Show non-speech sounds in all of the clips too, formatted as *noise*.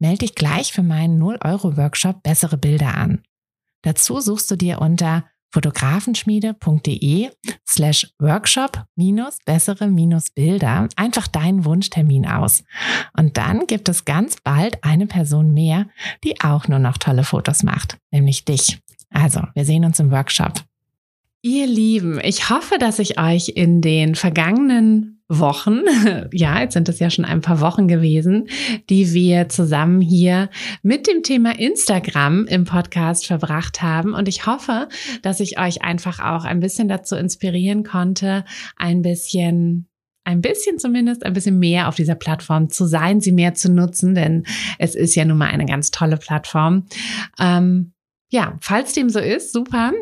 Melde dich gleich für meinen 0-Euro-Workshop Bessere Bilder an. Dazu suchst du dir unter fotografenschmiede.de slash workshop minus bessere minus Bilder einfach deinen Wunschtermin aus. Und dann gibt es ganz bald eine Person mehr, die auch nur noch tolle Fotos macht, nämlich dich. Also, wir sehen uns im Workshop. Ihr Lieben, ich hoffe, dass ich euch in den vergangenen Wochen, *laughs* ja, jetzt sind es ja schon ein paar Wochen gewesen, die wir zusammen hier mit dem Thema Instagram im Podcast verbracht haben. Und ich hoffe, dass ich euch einfach auch ein bisschen dazu inspirieren konnte, ein bisschen ein bisschen zumindest, ein bisschen mehr auf dieser Plattform zu sein, sie mehr zu nutzen, denn es ist ja nun mal eine ganz tolle Plattform. Ähm, ja, falls dem so ist, super.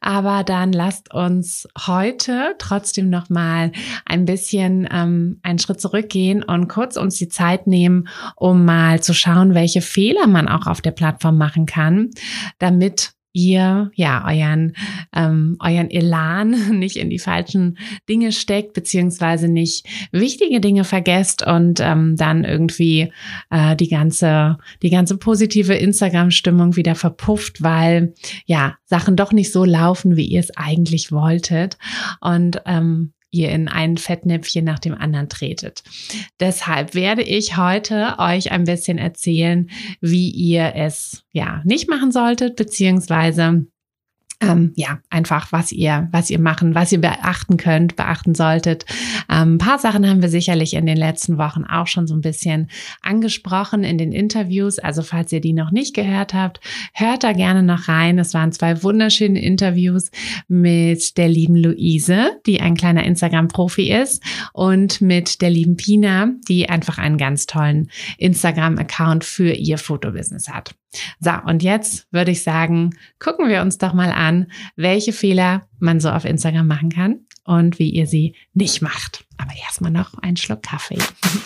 Aber dann lasst uns heute trotzdem noch mal ein bisschen ähm, einen Schritt zurückgehen und kurz uns die Zeit nehmen, um mal zu schauen, welche Fehler man auch auf der Plattform machen kann, damit ihr ja euren ähm, euren Elan *laughs* nicht in die falschen Dinge steckt beziehungsweise nicht wichtige Dinge vergesst und ähm, dann irgendwie äh, die ganze die ganze positive Instagram-Stimmung wieder verpufft, weil ja Sachen doch nicht so laufen, wie ihr es eigentlich wolltet. Und ähm, ihr in ein Fettnäpfchen nach dem anderen tretet. Deshalb werde ich heute euch ein bisschen erzählen, wie ihr es ja nicht machen solltet, beziehungsweise ähm, ja, einfach, was ihr, was ihr machen, was ihr beachten könnt, beachten solltet. Ähm, ein paar Sachen haben wir sicherlich in den letzten Wochen auch schon so ein bisschen angesprochen in den Interviews. Also falls ihr die noch nicht gehört habt, hört da gerne noch rein. Es waren zwei wunderschöne Interviews mit der lieben Luise, die ein kleiner Instagram-Profi ist, und mit der lieben Pina, die einfach einen ganz tollen Instagram-Account für ihr Fotobusiness hat. So, und jetzt würde ich sagen, gucken wir uns doch mal an, welche Fehler man so auf Instagram machen kann und wie ihr sie nicht macht. Aber erstmal noch einen Schluck Kaffee.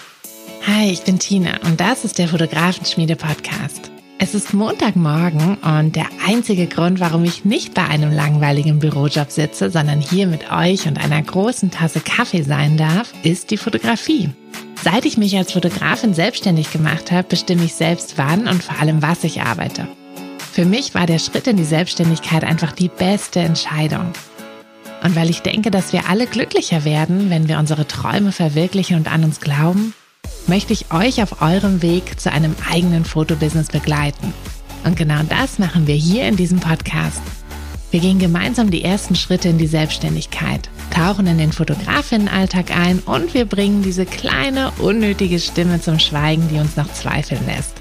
*laughs* Hi, ich bin Tina und das ist der Fotografenschmiede Podcast. Es ist Montagmorgen und der einzige Grund, warum ich nicht bei einem langweiligen Bürojob sitze, sondern hier mit euch und einer großen Tasse Kaffee sein darf, ist die Fotografie. Seit ich mich als Fotografin selbstständig gemacht habe, bestimme ich selbst wann und vor allem was ich arbeite. Für mich war der Schritt in die Selbstständigkeit einfach die beste Entscheidung. Und weil ich denke, dass wir alle glücklicher werden, wenn wir unsere Träume verwirklichen und an uns glauben, möchte ich euch auf eurem Weg zu einem eigenen Fotobusiness begleiten. Und genau das machen wir hier in diesem Podcast. Wir gehen gemeinsam die ersten Schritte in die Selbstständigkeit, tauchen in den Fotografinnenalltag ein und wir bringen diese kleine, unnötige Stimme zum Schweigen, die uns noch zweifeln lässt.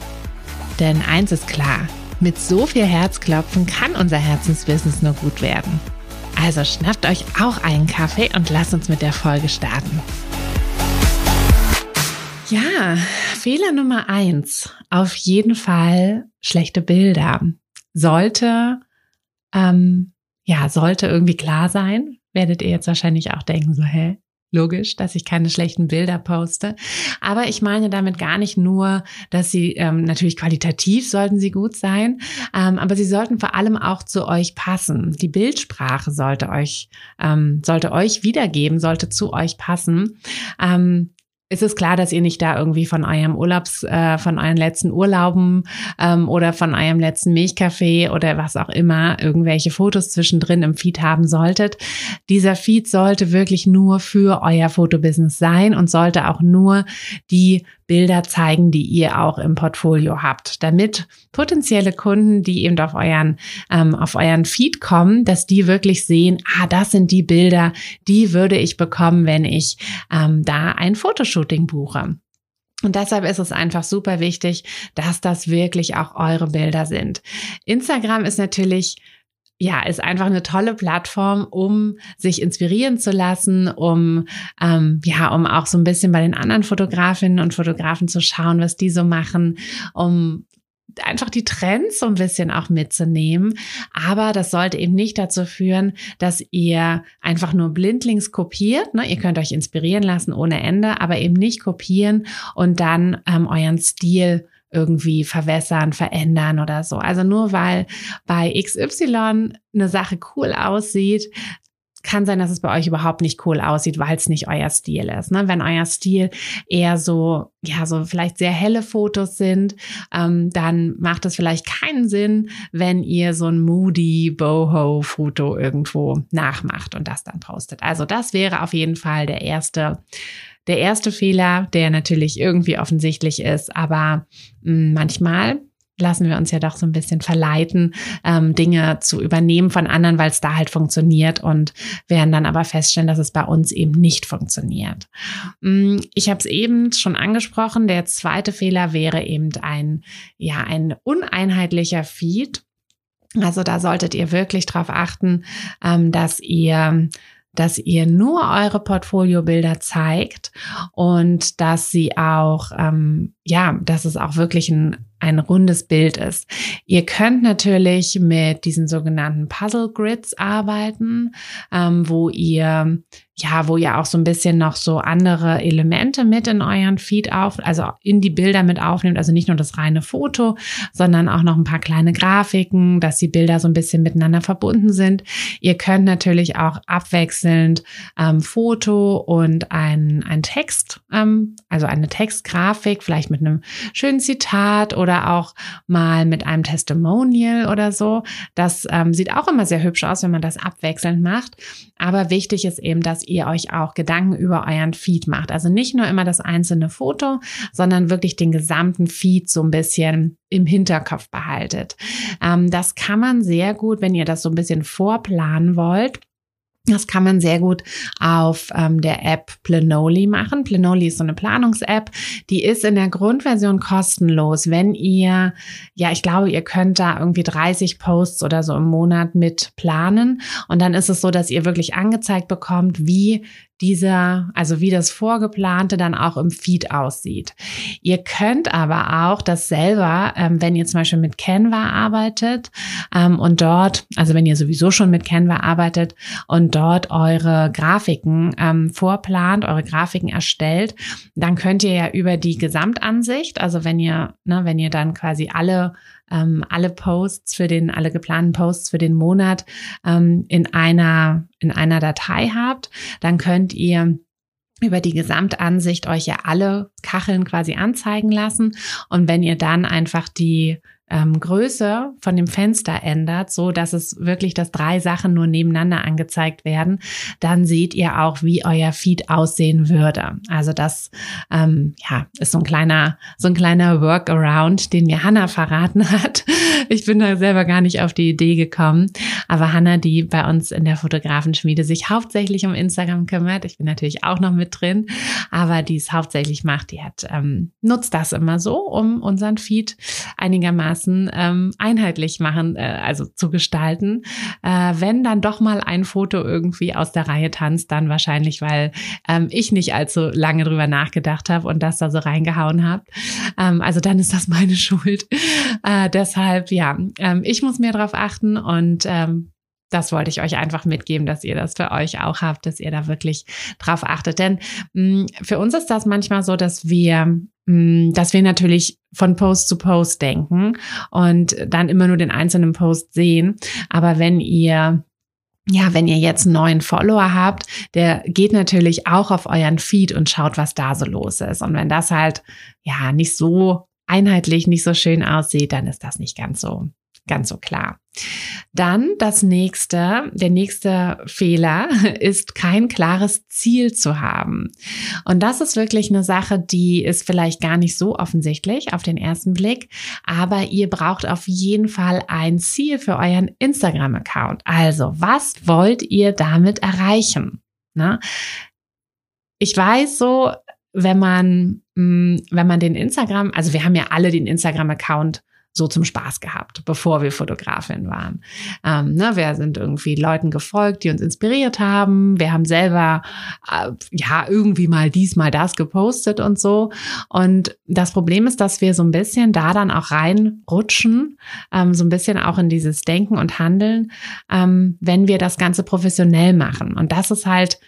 Denn eins ist klar, mit so viel Herzklopfen kann unser Herzensbusiness nur gut werden. Also schnappt euch auch einen Kaffee und lasst uns mit der Folge starten. Ja, Fehler Nummer eins. Auf jeden Fall schlechte Bilder. Sollte ähm, ja, sollte irgendwie klar sein. Werdet ihr jetzt wahrscheinlich auch denken, so, hä? Logisch, dass ich keine schlechten Bilder poste. Aber ich meine damit gar nicht nur, dass sie ähm, natürlich qualitativ sollten sie gut sein, ähm, aber sie sollten vor allem auch zu euch passen. Die Bildsprache sollte euch ähm, sollte euch wiedergeben, sollte zu euch passen. Ähm, ist es klar, dass ihr nicht da irgendwie von eurem Urlaubs, äh, von euren letzten Urlauben ähm, oder von eurem letzten Milchkaffee oder was auch immer irgendwelche Fotos zwischendrin im Feed haben solltet. Dieser Feed sollte wirklich nur für euer Fotobusiness sein und sollte auch nur die Bilder zeigen, die ihr auch im Portfolio habt, damit potenzielle Kunden, die eben auf euren, ähm, auf euren Feed kommen, dass die wirklich sehen, ah, das sind die Bilder, die würde ich bekommen, wenn ich ähm, da ein Fotoshooting buche. Und deshalb ist es einfach super wichtig, dass das wirklich auch eure Bilder sind. Instagram ist natürlich ja, ist einfach eine tolle Plattform, um sich inspirieren zu lassen, um ähm, ja, um auch so ein bisschen bei den anderen Fotografinnen und Fotografen zu schauen, was die so machen, um einfach die Trends so ein bisschen auch mitzunehmen. Aber das sollte eben nicht dazu führen, dass ihr einfach nur blindlings kopiert. Ne? Ihr könnt euch inspirieren lassen ohne Ende, aber eben nicht kopieren und dann ähm, euren Stil irgendwie verwässern, verändern oder so. Also nur weil bei XY eine Sache cool aussieht, kann sein, dass es bei euch überhaupt nicht cool aussieht, weil es nicht euer Stil ist. Ne? Wenn euer Stil eher so, ja, so vielleicht sehr helle Fotos sind, ähm, dann macht es vielleicht keinen Sinn, wenn ihr so ein moody Boho-Foto irgendwo nachmacht und das dann postet. Also das wäre auf jeden Fall der erste der erste Fehler, der natürlich irgendwie offensichtlich ist, aber hm, manchmal lassen wir uns ja doch so ein bisschen verleiten, ähm, Dinge zu übernehmen von anderen, weil es da halt funktioniert und werden dann aber feststellen, dass es bei uns eben nicht funktioniert. Mm, ich habe es eben schon angesprochen. Der zweite Fehler wäre eben ein, ja, ein uneinheitlicher Feed. Also da solltet ihr wirklich darauf achten, ähm, dass ihr dass ihr nur eure Portfoliobilder zeigt und dass sie auch, ähm, ja, dass es auch wirklich ein ein rundes Bild ist. Ihr könnt natürlich mit diesen sogenannten Puzzle Grids arbeiten, ähm, wo ihr ja, wo ihr auch so ein bisschen noch so andere Elemente mit in euren Feed auf, also in die Bilder mit aufnehmt, also nicht nur das reine Foto, sondern auch noch ein paar kleine Grafiken, dass die Bilder so ein bisschen miteinander verbunden sind. Ihr könnt natürlich auch abwechselnd ähm, Foto und ein, ein Text, ähm, also eine Textgrafik, vielleicht mit einem schönen Zitat oder auch mal mit einem Testimonial oder so. Das ähm, sieht auch immer sehr hübsch aus, wenn man das abwechselnd macht. Aber wichtig ist eben, dass ihr euch auch Gedanken über euren Feed macht. Also nicht nur immer das einzelne Foto, sondern wirklich den gesamten Feed so ein bisschen im Hinterkopf behaltet. Ähm, das kann man sehr gut, wenn ihr das so ein bisschen vorplanen wollt das kann man sehr gut auf ähm, der App Planoly machen. Planoly ist so eine Planungs-App. Die ist in der Grundversion kostenlos. Wenn ihr, ja, ich glaube, ihr könnt da irgendwie 30 Posts oder so im Monat mit planen. Und dann ist es so, dass ihr wirklich angezeigt bekommt, wie dieser, also wie das Vorgeplante dann auch im Feed aussieht. Ihr könnt aber auch das selber, ähm, wenn ihr zum Beispiel mit Canva arbeitet ähm, und dort, also wenn ihr sowieso schon mit Canva arbeitet und dort eure Grafiken ähm, vorplant, eure Grafiken erstellt, dann könnt ihr ja über die Gesamtansicht, also wenn ihr, ne, wenn ihr dann quasi alle ähm, alle Posts für den, alle geplanten Posts für den Monat ähm, in einer, in einer Datei habt, dann könnt ihr über die Gesamtansicht euch ja alle Kacheln quasi anzeigen lassen. Und wenn ihr dann einfach die ähm, Größe von dem Fenster ändert, so dass es wirklich, dass drei Sachen nur nebeneinander angezeigt werden, dann seht ihr auch, wie euer Feed aussehen würde. Also das ähm, ja, ist so ein kleiner, so ein kleiner Workaround, den mir Hannah verraten hat. *laughs* Ich bin da selber gar nicht auf die Idee gekommen. Aber Hannah, die bei uns in der Fotografenschmiede sich hauptsächlich um Instagram kümmert, ich bin natürlich auch noch mit drin, aber die es hauptsächlich macht, die hat ähm, nutzt das immer so, um unseren Feed einigermaßen einigermaßen ähm, einheitlich machen, äh, also zu gestalten. Äh, wenn dann doch mal ein Foto irgendwie aus der Reihe tanzt, dann wahrscheinlich, weil ähm, ich nicht allzu lange drüber nachgedacht habe und das da so reingehauen habe. Ähm, also dann ist das meine *laughs* Schuld. Äh, deshalb, ja, ähm, ich muss mehr drauf achten und ähm, das wollte ich euch einfach mitgeben, dass ihr das für euch auch habt, dass ihr da wirklich drauf achtet. Denn mh, mm, für uns ist das manchmal so, dass wir, dass wir natürlich von Post zu Post denken und dann immer nur den einzelnen Post sehen. Aber wenn ihr ja, wenn ihr jetzt einen neuen Follower habt, der geht natürlich auch auf euren Feed und schaut, was da so los ist. Und wenn das halt, ja, nicht so einheitlich, nicht so schön aussieht, dann ist das nicht ganz so ganz so klar. Dann das nächste, der nächste Fehler *laughs* ist kein klares Ziel zu haben. Und das ist wirklich eine Sache, die ist vielleicht gar nicht so offensichtlich auf den ersten Blick, aber ihr braucht auf jeden Fall ein Ziel für euren Instagram-Account. Also, was wollt ihr damit erreichen? Na? Ich weiß so, wenn man, mm, wenn man den Instagram, also wir haben ja alle den Instagram-Account so zum Spaß gehabt, bevor wir Fotografin waren. Ähm, ne, wir sind irgendwie Leuten gefolgt, die uns inspiriert haben. Wir haben selber äh, ja irgendwie mal dies, mal das gepostet und so. Und das Problem ist, dass wir so ein bisschen da dann auch reinrutschen, ähm, so ein bisschen auch in dieses Denken und Handeln, ähm, wenn wir das Ganze professionell machen. Und das ist halt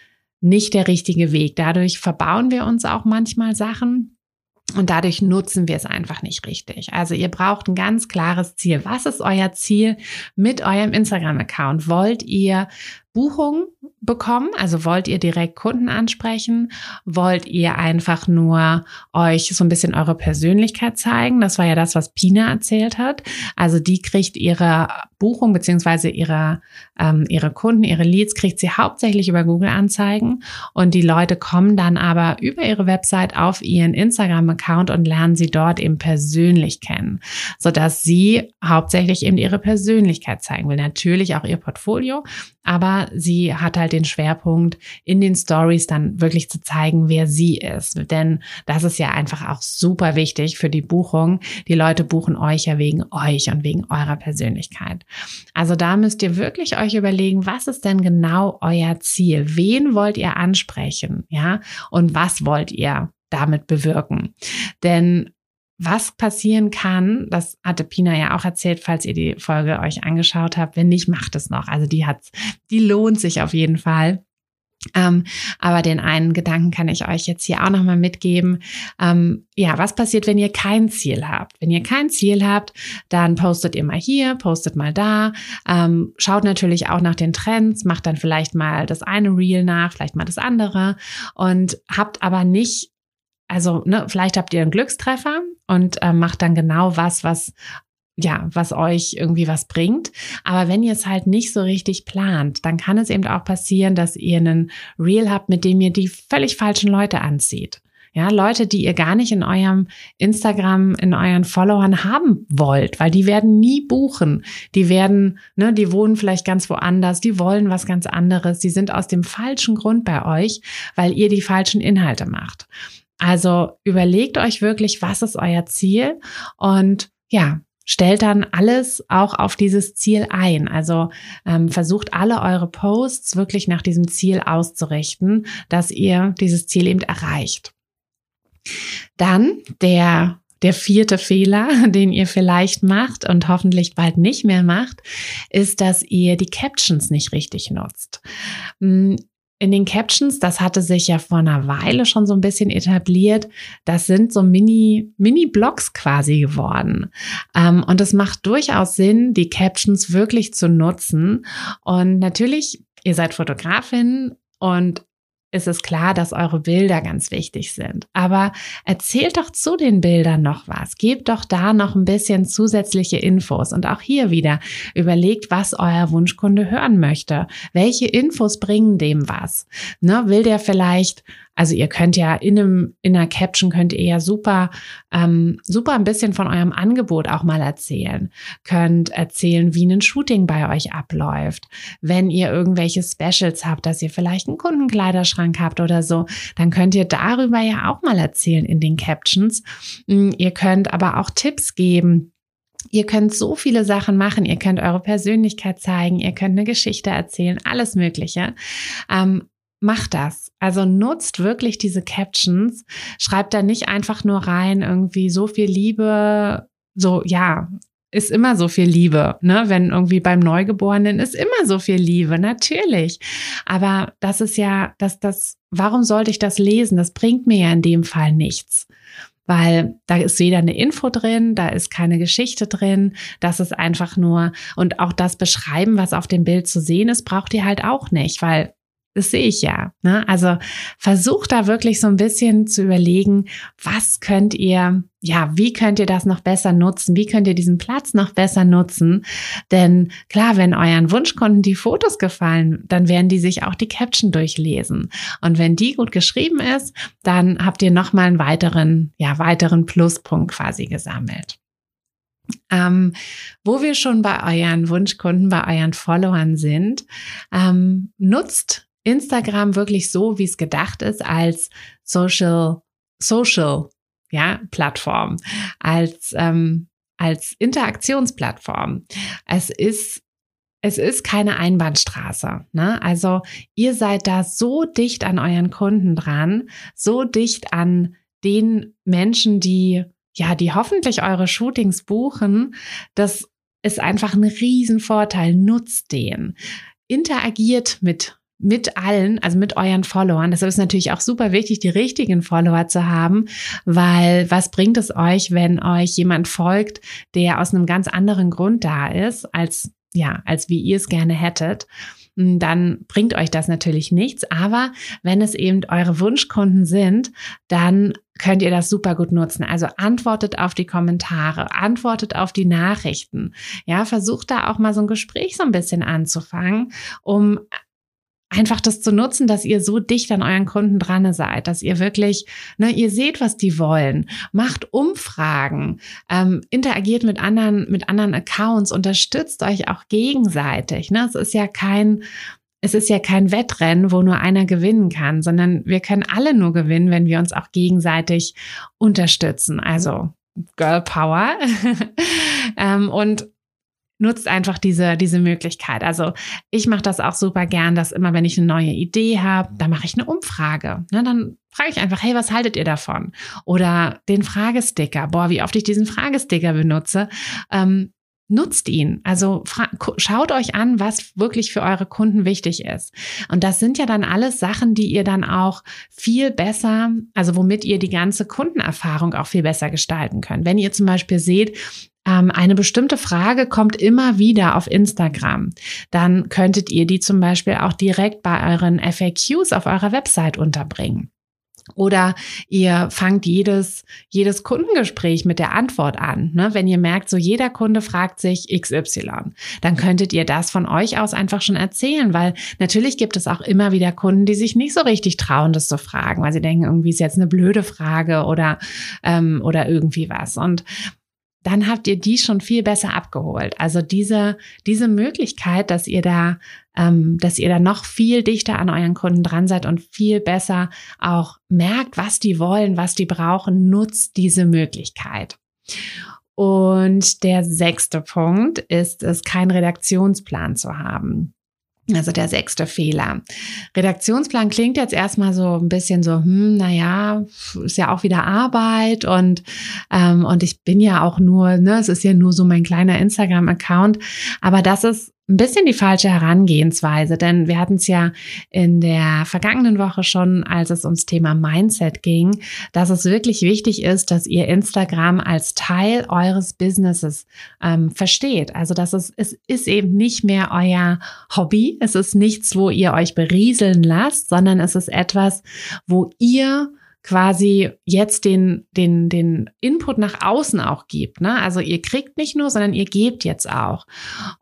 nicht der richtige Weg. Dadurch verbauen wir uns auch manchmal Sachen. Und dadurch nutzen wir es einfach nicht richtig. Also ihr braucht ein ganz klares Ziel. Was ist euer Ziel mit eurem Instagram-Account? Wollt ihr Buchungen bekommen? Also wollt ihr direkt Kunden ansprechen? Wollt ihr einfach nur euch so ein bisschen eure Persönlichkeit zeigen? Das war ja das, was Pina erzählt hat. Also die kriegt ihre Buchung beziehungsweise ihre, ähm, ihre Kunden, ihre Leads kriegt sie hauptsächlich über Google-Anzeigen und die Leute kommen dann aber über ihre Website auf ihren Instagram-Account und lernen sie dort eben persönlich kennen, sodass sie hauptsächlich eben ihre Persönlichkeit zeigen will. Natürlich auch ihr Portfolio, aber sie hat halt den Schwerpunkt in den Stories dann wirklich zu zeigen, wer sie ist. Denn das ist ja einfach auch super wichtig für die Buchung. Die Leute buchen euch ja wegen euch und wegen eurer Persönlichkeit. Also da müsst ihr wirklich euch überlegen, was ist denn genau euer Ziel? Wen wollt ihr ansprechen? Ja? Und was wollt ihr damit bewirken? Denn was passieren kann, das hatte Pina ja auch erzählt, falls ihr die Folge euch angeschaut habt. Wenn nicht, macht es noch. Also die hat, die lohnt sich auf jeden Fall. Ähm, aber den einen Gedanken kann ich euch jetzt hier auch nochmal mitgeben. Ähm, ja, was passiert, wenn ihr kein Ziel habt? Wenn ihr kein Ziel habt, dann postet ihr mal hier, postet mal da, ähm, schaut natürlich auch nach den Trends, macht dann vielleicht mal das eine Reel nach, vielleicht mal das andere und habt aber nicht also ne, vielleicht habt ihr einen Glückstreffer und äh, macht dann genau was, was ja, was euch irgendwie was bringt. Aber wenn ihr es halt nicht so richtig plant, dann kann es eben auch passieren, dass ihr einen Reel habt, mit dem ihr die völlig falschen Leute anzieht. Ja, Leute, die ihr gar nicht in eurem Instagram, in euren Followern haben wollt, weil die werden nie buchen. Die werden, ne, die wohnen vielleicht ganz woanders, die wollen was ganz anderes, die sind aus dem falschen Grund bei euch, weil ihr die falschen Inhalte macht. Also überlegt euch wirklich, was ist euer Ziel und ja, stellt dann alles auch auf dieses Ziel ein. Also ähm, versucht alle eure Posts wirklich nach diesem Ziel auszurichten, dass ihr dieses Ziel eben erreicht. Dann der der vierte Fehler, *laughs* den ihr vielleicht macht und hoffentlich bald nicht mehr macht, ist, dass ihr die Captions nicht richtig nutzt. In den Captions, das hatte sich ja vor einer Weile schon so ein bisschen etabliert, das sind so Mini, Mini-Blogs quasi geworden. Ähm, und es macht durchaus Sinn, die Captions wirklich zu nutzen. Und natürlich, ihr seid Fotografin und ist es klar, dass eure Bilder ganz wichtig sind. Aber erzählt doch zu den Bildern noch was. Gebt doch da noch ein bisschen zusätzliche Infos. Und auch hier wieder überlegt, was euer Wunschkunde hören möchte. Welche Infos bringen dem was? Ne, will der vielleicht also ihr könnt ja in einem in einer Caption könnt ihr ja super ähm, super ein bisschen von eurem Angebot auch mal erzählen. Könnt erzählen, wie ein Shooting bei euch abläuft. Wenn ihr irgendwelche Specials habt, dass ihr vielleicht einen Kundenkleiderschrank habt oder so, dann könnt ihr darüber ja auch mal erzählen in den Captions. Hm, ihr könnt aber auch Tipps geben. Ihr könnt so viele Sachen machen. Ihr könnt eure Persönlichkeit zeigen. Ihr könnt eine Geschichte erzählen. Alles Mögliche. Ähm, macht das. Also nutzt wirklich diese Captions. Schreibt da nicht einfach nur rein, irgendwie so viel Liebe, so, ja, ist immer so viel Liebe, ne? Wenn irgendwie beim Neugeborenen ist immer so viel Liebe, natürlich. Aber das ist ja, dass das, warum sollte ich das lesen? Das bringt mir ja in dem Fall nichts. Weil da ist weder eine Info drin, da ist keine Geschichte drin, das ist einfach nur, und auch das Beschreiben, was auf dem Bild zu sehen ist, braucht ihr halt auch nicht, weil das sehe ich ja. Ne? Also versucht da wirklich so ein bisschen zu überlegen, was könnt ihr, ja, wie könnt ihr das noch besser nutzen? Wie könnt ihr diesen Platz noch besser nutzen? Denn klar, wenn euren Wunschkunden die Fotos gefallen, dann werden die sich auch die Caption durchlesen. Und wenn die gut geschrieben ist, dann habt ihr nochmal einen weiteren, ja, weiteren Pluspunkt quasi gesammelt. Ähm, wo wir schon bei euren Wunschkunden, bei euren Followern sind, ähm, nutzt Instagram wirklich so, wie es gedacht ist, als Social, Social, ja, Plattform, als, ähm, als Interaktionsplattform. Es ist es ist keine Einbahnstraße. Ne? Also ihr seid da so dicht an euren Kunden dran, so dicht an den Menschen, die ja, die hoffentlich eure Shootings buchen. Das ist einfach ein Riesenvorteil. Nutzt den. Interagiert mit mit allen, also mit euren Followern. Deshalb ist natürlich auch super wichtig, die richtigen Follower zu haben, weil was bringt es euch, wenn euch jemand folgt, der aus einem ganz anderen Grund da ist, als ja, als wie ihr es gerne hättet, hm, dann bringt euch das natürlich nichts. Aber wenn es eben eure Wunschkunden sind, dann könnt ihr das super gut nutzen. Also antwortet auf die Kommentare, antwortet auf die Nachrichten. Ja, versucht da auch mal so ein Gespräch so ein bisschen anzufangen, um einfach das zu nutzen, dass ihr so dicht an euren Kunden dran seid, dass ihr wirklich, ne, ihr seht, was die wollen, macht Umfragen, ähm, interagiert mit anderen, mit anderen Accounts, unterstützt euch auch gegenseitig. Ne? Es ist ja kein, es ist ja kein Wettrennen, wo nur einer gewinnen kann, sondern wir können alle nur gewinnen, wenn wir uns auch gegenseitig unterstützen. Also Girl Power. *laughs* ähm, und nutzt einfach diese, diese Möglichkeit. Also ich mache das auch super gern, dass immer, wenn ich eine neue Idee habe, dann mache ich eine Umfrage. Ne, dann frage ich einfach, hey, was haltet ihr davon? Oder den Fragesticker. Boah, wie oft ich diesen Fragesticker benutze. Ähm, nutzt ihn. Also schaut euch an, was wirklich für eure Kunden wichtig ist. Und das sind ja dann alles Sachen, die ihr dann auch viel besser, also womit ihr die ganze Kundenerfahrung auch viel besser gestalten könnt. Wenn ihr zum Beispiel seht, ähm, eine bestimmte Frage kommt immer wieder auf Instagram, dann könntet ihr die zum Beispiel auch direkt bei euren FAQs auf eurer Website unterbringen. Oder ihr fangt jedes, jedes Kundengespräch mit der Antwort an. Ne? Wenn ihr merkt, so jeder Kunde fragt sich XY, dann könntet ihr das von euch aus einfach schon erzählen, weil natürlich gibt es auch immer wieder Kunden, die sich nicht so richtig trauen, das zu fragen, weil sie denken, irgendwie ist jetzt eine blöde Frage oder, ähm, oder irgendwie was. Und dann habt ihr die schon viel besser abgeholt. Also diese, diese Möglichkeit, dass ihr da, ähm, dass ihr da noch viel dichter an euren Kunden dran seid und viel besser auch merkt, was die wollen, was die brauchen, nutzt diese Möglichkeit. Und der sechste Punkt ist es, keinen Redaktionsplan zu haben. Also der sechste Fehler. Redaktionsplan klingt jetzt erstmal so ein bisschen so, hm, naja, ist ja auch wieder Arbeit und, ähm, und ich bin ja auch nur, ne, es ist ja nur so mein kleiner Instagram-Account. Aber das ist ein bisschen die falsche Herangehensweise, denn wir hatten es ja in der vergangenen Woche schon, als es ums Thema Mindset ging, dass es wirklich wichtig ist, dass ihr Instagram als Teil eures Businesses ähm, versteht. Also dass es, es ist eben nicht mehr euer Hobby, es ist nichts, wo ihr euch berieseln lasst, sondern es ist etwas, wo ihr quasi jetzt den, den, den Input nach außen auch gibt. Ne? Also ihr kriegt nicht nur, sondern ihr gebt jetzt auch.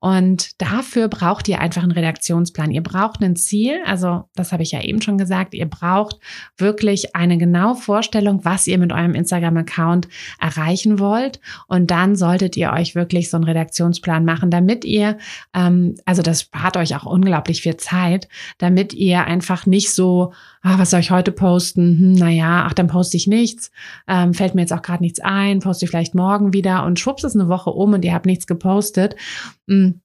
Und dafür braucht ihr einfach einen Redaktionsplan. Ihr braucht ein Ziel. Also das habe ich ja eben schon gesagt. Ihr braucht wirklich eine genaue Vorstellung, was ihr mit eurem Instagram-Account erreichen wollt. Und dann solltet ihr euch wirklich so einen Redaktionsplan machen, damit ihr, ähm, also das spart euch auch unglaublich viel Zeit, damit ihr einfach nicht so ah, was soll ich heute posten? Hm, naja, ach, dann poste ich nichts. Ähm, fällt mir jetzt auch gerade nichts ein, poste ich vielleicht morgen wieder und schwupps ist eine Woche um und ihr habt nichts gepostet. Hm.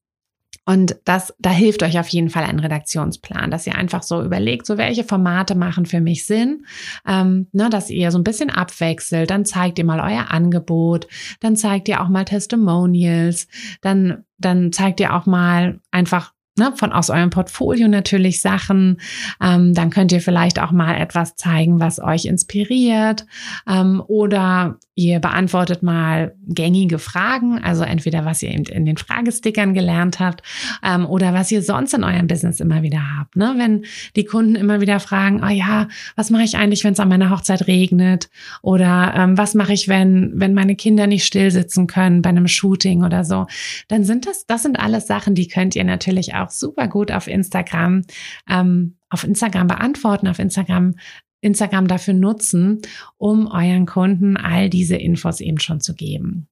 Und das, da hilft euch auf jeden Fall ein Redaktionsplan, dass ihr einfach so überlegt, so welche Formate machen für mich Sinn, ähm, ne, dass ihr so ein bisschen abwechselt. Dann zeigt ihr mal euer Angebot, dann zeigt ihr auch mal Testimonials, dann dann zeigt ihr auch mal einfach ne, von aus eurem Portfolio natürlich Sachen. Ähm, dann könnt ihr vielleicht auch mal etwas zeigen, was euch inspiriert. Ähm, oder ihr beantwortet mal gängige Fragen, also entweder was ihr eben in den Fragestickern gelernt habt ähm, oder was ihr sonst in eurem Business immer wieder habt. Ne? Wenn die Kunden immer wieder fragen, oh ja, was mache ich eigentlich, wenn es an meiner Hochzeit regnet? Oder ähm, was mache ich, wenn, wenn meine Kinder nicht still sitzen können bei einem Shooting oder so? Dann sind das, das sind alles Sachen, die könnt ihr natürlich auch super gut auf Instagram, ähm, auf Instagram beantworten, auf Instagram Instagram dafür nutzen, um euren Kunden all diese Infos eben schon zu geben.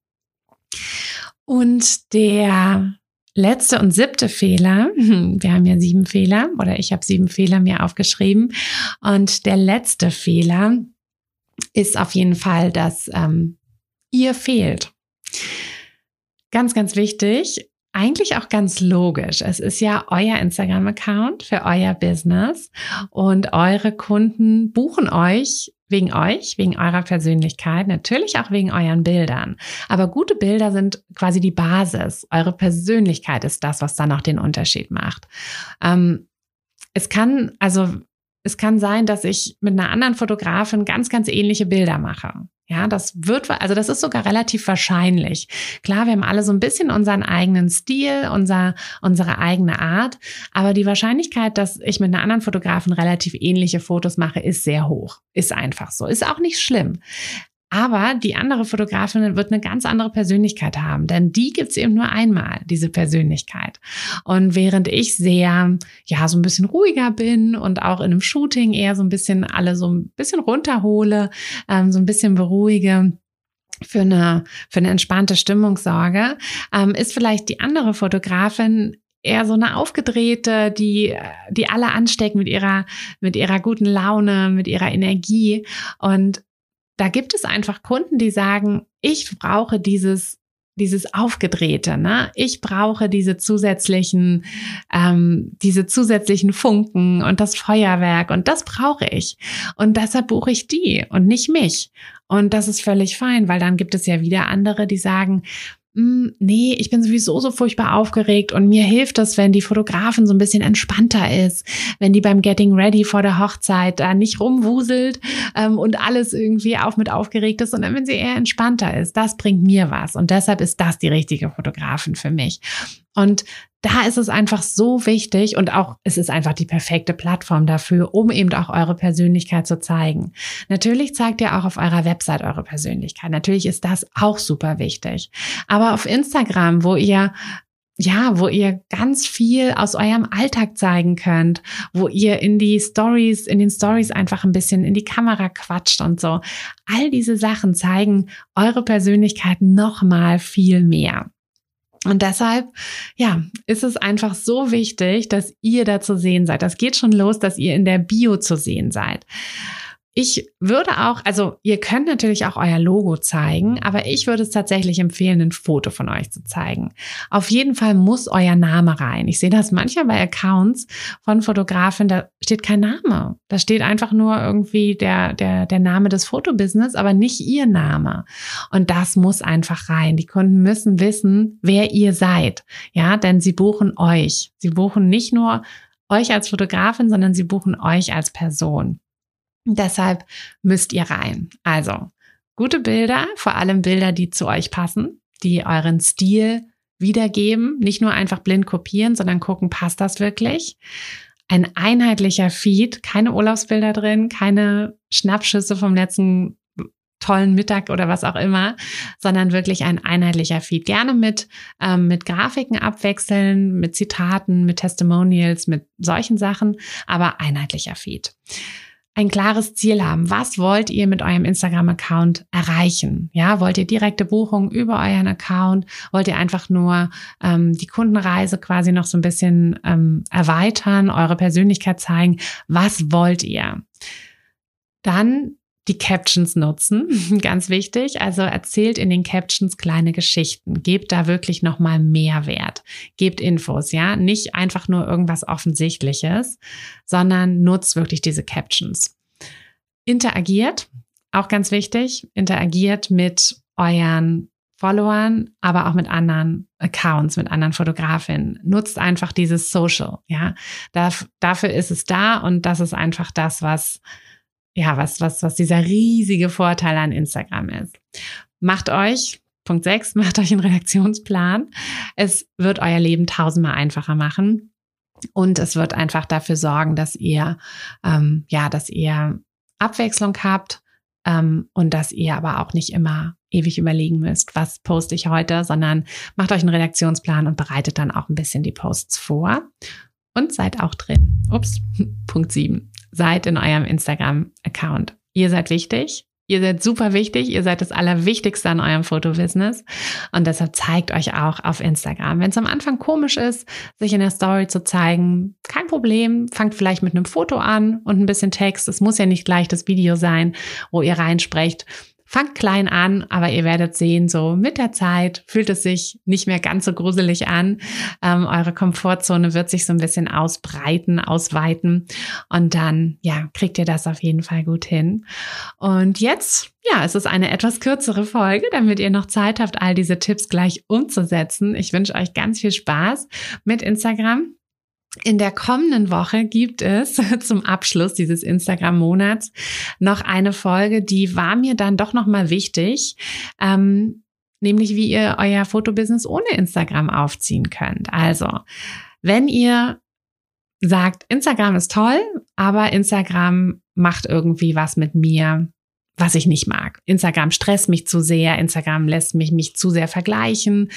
Und der letzte und siebte Fehler, *laughs* wir haben ja sieben Fehler oder ich habe sieben Fehler mir aufgeschrieben. Und der letzte Fehler ist auf jeden Fall, dass ähm, ihr fehlt. Ganz, ganz wichtig, eigentlich auch ganz logisch. Es ist ja euer Instagram-Account für euer Business und eure Kunden buchen euch wegen euch, wegen eurer Persönlichkeit, natürlich auch wegen euren Bildern. Aber gute Bilder sind quasi die Basis. Eure Persönlichkeit ist das, was dann auch den Unterschied macht. Ähm, es kann, also es kann sein, dass ich mit einer anderen Fotografin ganz, ganz ähnliche Bilder mache. Ja, das wird, also das ist sogar relativ wahrscheinlich. Klar, wir haben alle so ein bisschen unseren eigenen Stil, unser, unsere eigene Art, aber die Wahrscheinlichkeit, dass ich mit einer anderen Fotografin relativ ähnliche Fotos mache, ist sehr hoch. Ist einfach so. Ist auch nicht schlimm. Aber die andere Fotografin wird eine ganz andere Persönlichkeit haben, denn die gibt's eben nur einmal, diese Persönlichkeit. Und während ich sehr, ja, so ein bisschen ruhiger bin und auch in einem Shooting eher so ein bisschen alle so ein bisschen runterhole, ähm, so ein bisschen beruhige, für eine, für eine entspannte Stimmung sorge, ähm, ist vielleicht die andere Fotografin eher so eine aufgedrehte, die, die alle anstecken mit ihrer, mit ihrer guten Laune, mit ihrer Energie. Und da gibt es einfach Kunden, die sagen, ich brauche dieses dieses aufgedrehte, ne? Ich brauche diese zusätzlichen, ähm, diese zusätzlichen Funken und das Feuerwerk und das brauche ich und deshalb buche ich die und nicht mich und das ist völlig fein, weil dann gibt es ja wieder andere, die sagen, nee, ich bin sowieso so furchtbar aufgeregt und mir hilft es, wenn die Fotografin so ein bisschen entspannter ist, wenn die beim Getting Ready vor der Hochzeit da nicht rumwuselt ähm, und alles irgendwie auch mit aufgeregt ist, sondern wenn sie eher entspannter ist. Das bringt mir was und deshalb ist das die richtige Fotografin für mich. Und da ist es einfach so wichtig und auch es ist einfach die perfekte Plattform dafür, um eben auch eure Persönlichkeit zu zeigen. Natürlich zeigt ihr auch auf eurer Website eure Persönlichkeit. Natürlich ist das auch super wichtig. Aber auf Instagram, wo ihr ja, wo ihr ganz viel aus eurem Alltag zeigen könnt, wo ihr in die Stories, in den Stories einfach ein bisschen in die Kamera quatscht und so. All diese Sachen zeigen eure Persönlichkeit noch mal viel mehr. Und deshalb, ja, ist es einfach so wichtig, dass ihr da zu sehen seid. Das geht schon los, dass ihr in der Bio zu sehen seid. Ich würde auch, also ihr könnt natürlich auch euer Logo zeigen, aber ich würde es tatsächlich empfehlen, ein Foto von euch zu zeigen. Auf jeden Fall muss euer Name rein. Ich sehe das manchmal bei Accounts von Fotografen, da steht kein Name. Da steht einfach nur irgendwie der, der, der Name des Fotobusiness, aber nicht ihr Name. Und das muss einfach rein. Die Kunden müssen wissen, wer ihr seid. Ja, denn sie buchen euch. Sie buchen nicht nur euch als Fotografin, sondern sie buchen euch als Person. Deshalb müsst ihr rein. Also gute Bilder, vor allem Bilder, die zu euch passen, die euren Stil wiedergeben, nicht nur einfach blind kopieren, sondern gucken, passt das wirklich? Ein einheitlicher Feed, keine Urlaubsbilder drin, keine Schnappschüsse vom letzten tollen Mittag oder was auch immer, sondern wirklich ein einheitlicher Feed. Gerne mit, ähm, mit Grafiken abwechseln, mit Zitaten, mit Testimonials, mit solchen Sachen, aber einheitlicher Feed ein klares Ziel haben. Was wollt ihr mit eurem Instagram-Account erreichen? Ja, wollt ihr direkte Buchungen über euren Account? Wollt ihr einfach nur ähm, die Kundenreise quasi noch so ein bisschen ähm, erweitern, eure Persönlichkeit zeigen? Was wollt ihr? Dann die Captions nutzen, *laughs* ganz wichtig. Also erzählt in den Captions kleine Geschichten. Gebt da wirklich nochmal Mehrwert. Gebt Infos, ja. Nicht einfach nur irgendwas Offensichtliches, sondern nutzt wirklich diese Captions. Interagiert, auch ganz wichtig. Interagiert mit euren Followern, aber auch mit anderen Accounts, mit anderen Fotografinnen. Nutzt einfach dieses Social, ja. dafür ist es da und das ist einfach das, was ja, was, was, was dieser riesige Vorteil an Instagram ist. Macht euch, Punkt 6, *laughs* macht euch einen Redaktionsplan. Es wird euer Leben tausendmal einfacher machen. Und es wird einfach dafür sorgen, dass ihr, ähm, ja, dass ihr Abwechslung habt ähm, und dass ihr aber auch nicht immer ewig überlegen müsst, was poste ich heute, sondern macht euch einen Redaktionsplan und bereitet dann auch ein bisschen die Posts vor und seid auch drin. Ups, *laughs* Punkt 7 seid in eurem Instagram-Account. Ihr seid wichtig. Ihr seid super wichtig. Ihr seid das Allerwichtigste an eurem Fotobusiness. Und deshalb zeigt euch auch auf Instagram. Wenn es am Anfang komisch ist, sich in der Story zu zeigen, kein Problem. Fangt vielleicht mit einem Foto an und ein bisschen Text. Es muss ja nicht gleich das Video sein, wo ihr reinsprecht Fangt klein an, aber ihr werdet sehen, so mit der Zeit fühlt es sich nicht mehr ganz so gruselig an. Ähm, eure Komfortzone wird sich so ein bisschen ausbreiten, ausweiten und dann, ja, kriegt ihr das auf jeden Fall gut hin. Und jetzt, ja, es ist eine etwas kürzere Folge, damit ihr noch Zeit habt, all diese Tipps gleich umzusetzen. Ich wünsche euch ganz viel Spaß mit Instagram. In der kommenden Woche gibt es *laughs* zum Abschluss dieses Instagram-Monats noch eine Folge, die war mir dann doch nochmal wichtig, ähm, nämlich wie ihr euer Fotobusiness ohne Instagram aufziehen könnt. Also, wenn ihr sagt, Instagram ist toll, aber Instagram macht irgendwie was mit mir, was ich nicht mag. Instagram stresst mich zu sehr, Instagram lässt mich mich zu sehr vergleichen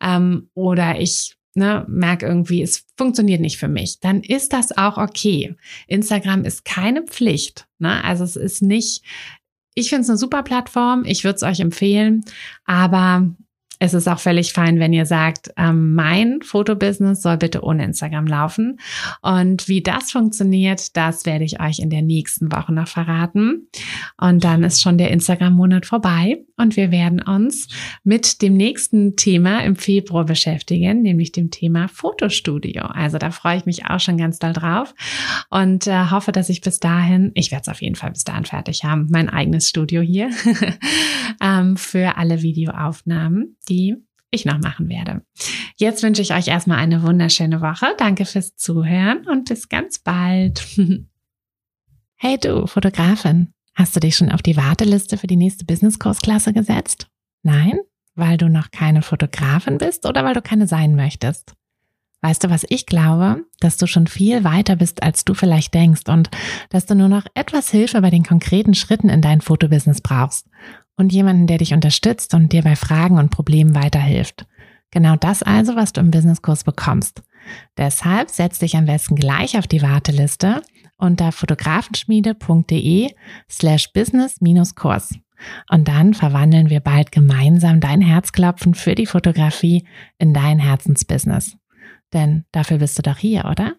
ähm, oder ich ne, merke irgendwie, es funktioniert nicht für mich, dann ist das auch okay. Instagram ist keine Pflicht. Ne? Also es ist nicht, ich finde es eine super Plattform, ich würde es euch empfehlen, aber es ist auch völlig fein, wenn ihr sagt, ähm, mein Fotobusiness soll bitte ohne Instagram laufen. Und wie das funktioniert, das werde ich euch in der nächsten Woche noch verraten. Und dann ist schon der Instagram-Monat vorbei und wir werden uns mit dem nächsten Thema im Februar beschäftigen, nämlich dem Thema Fotostudio. Also da freue ich mich auch schon ganz doll drauf und äh, hoffe, dass ich bis dahin, ich werde es auf jeden Fall bis dahin fertig haben, mein eigenes Studio hier *laughs* ähm, für alle Videoaufnahmen, die ich noch machen werde. Jetzt wünsche ich euch erstmal eine wunderschöne Woche. Danke fürs Zuhören und bis ganz bald. *laughs* hey du, Fotografin, hast du dich schon auf die Warteliste für die nächste Business-Kursklasse gesetzt? Nein? Weil du noch keine Fotografin bist oder weil du keine sein möchtest? Weißt du, was ich glaube? Dass du schon viel weiter bist, als du vielleicht denkst und dass du nur noch etwas Hilfe bei den konkreten Schritten in dein Fotobusiness brauchst und jemanden, der dich unterstützt und dir bei Fragen und Problemen weiterhilft. Genau das also, was du im Businesskurs bekommst. Deshalb setz dich am besten gleich auf die Warteliste unter fotografenschmiede.de slash business-kurs. Und dann verwandeln wir bald gemeinsam dein Herzklopfen für die Fotografie in dein Herzensbusiness. Denn dafür bist du doch hier, oder?